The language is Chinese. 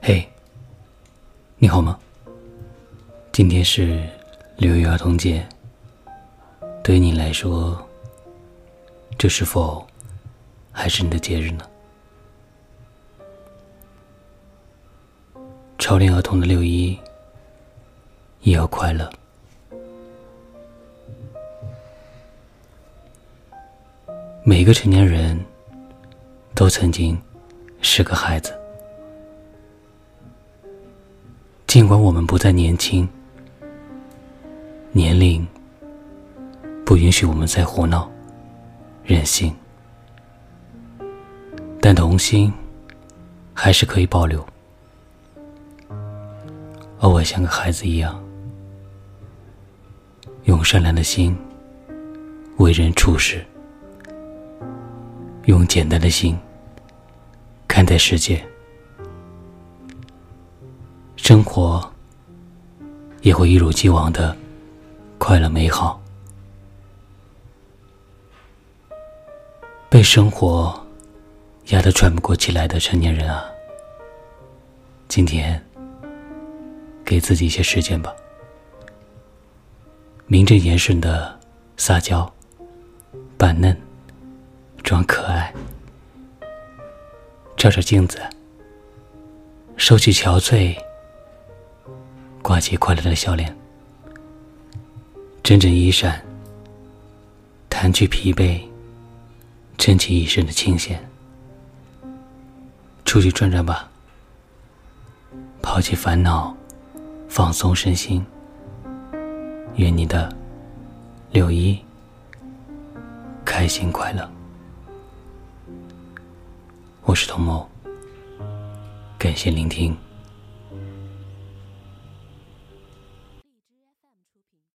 嘿，你好吗？今天是六一儿童节，对于你来说，这是否还是你的节日呢？超龄儿童的六一也要快乐。每个成年人都曾经是个孩子，尽管我们不再年轻，年龄不允许我们再胡闹、任性，但童心还是可以保留。偶尔像个孩子一样，用善良的心为人处事。用简单的心看待世界，生活也会一如既往的快乐美好。被生活压得喘不过气来的成年人啊，今天给自己一些时间吧，名正言顺的撒娇、扮嫩。装可爱，照照镜子，收起憔悴，挂起快乐的笑脸，整整衣衫，弹去疲惫，撑起一身的清闲，出去转转吧，抛弃烦恼，放松身心，愿你的六一开心快乐。我是童某，感谢聆听。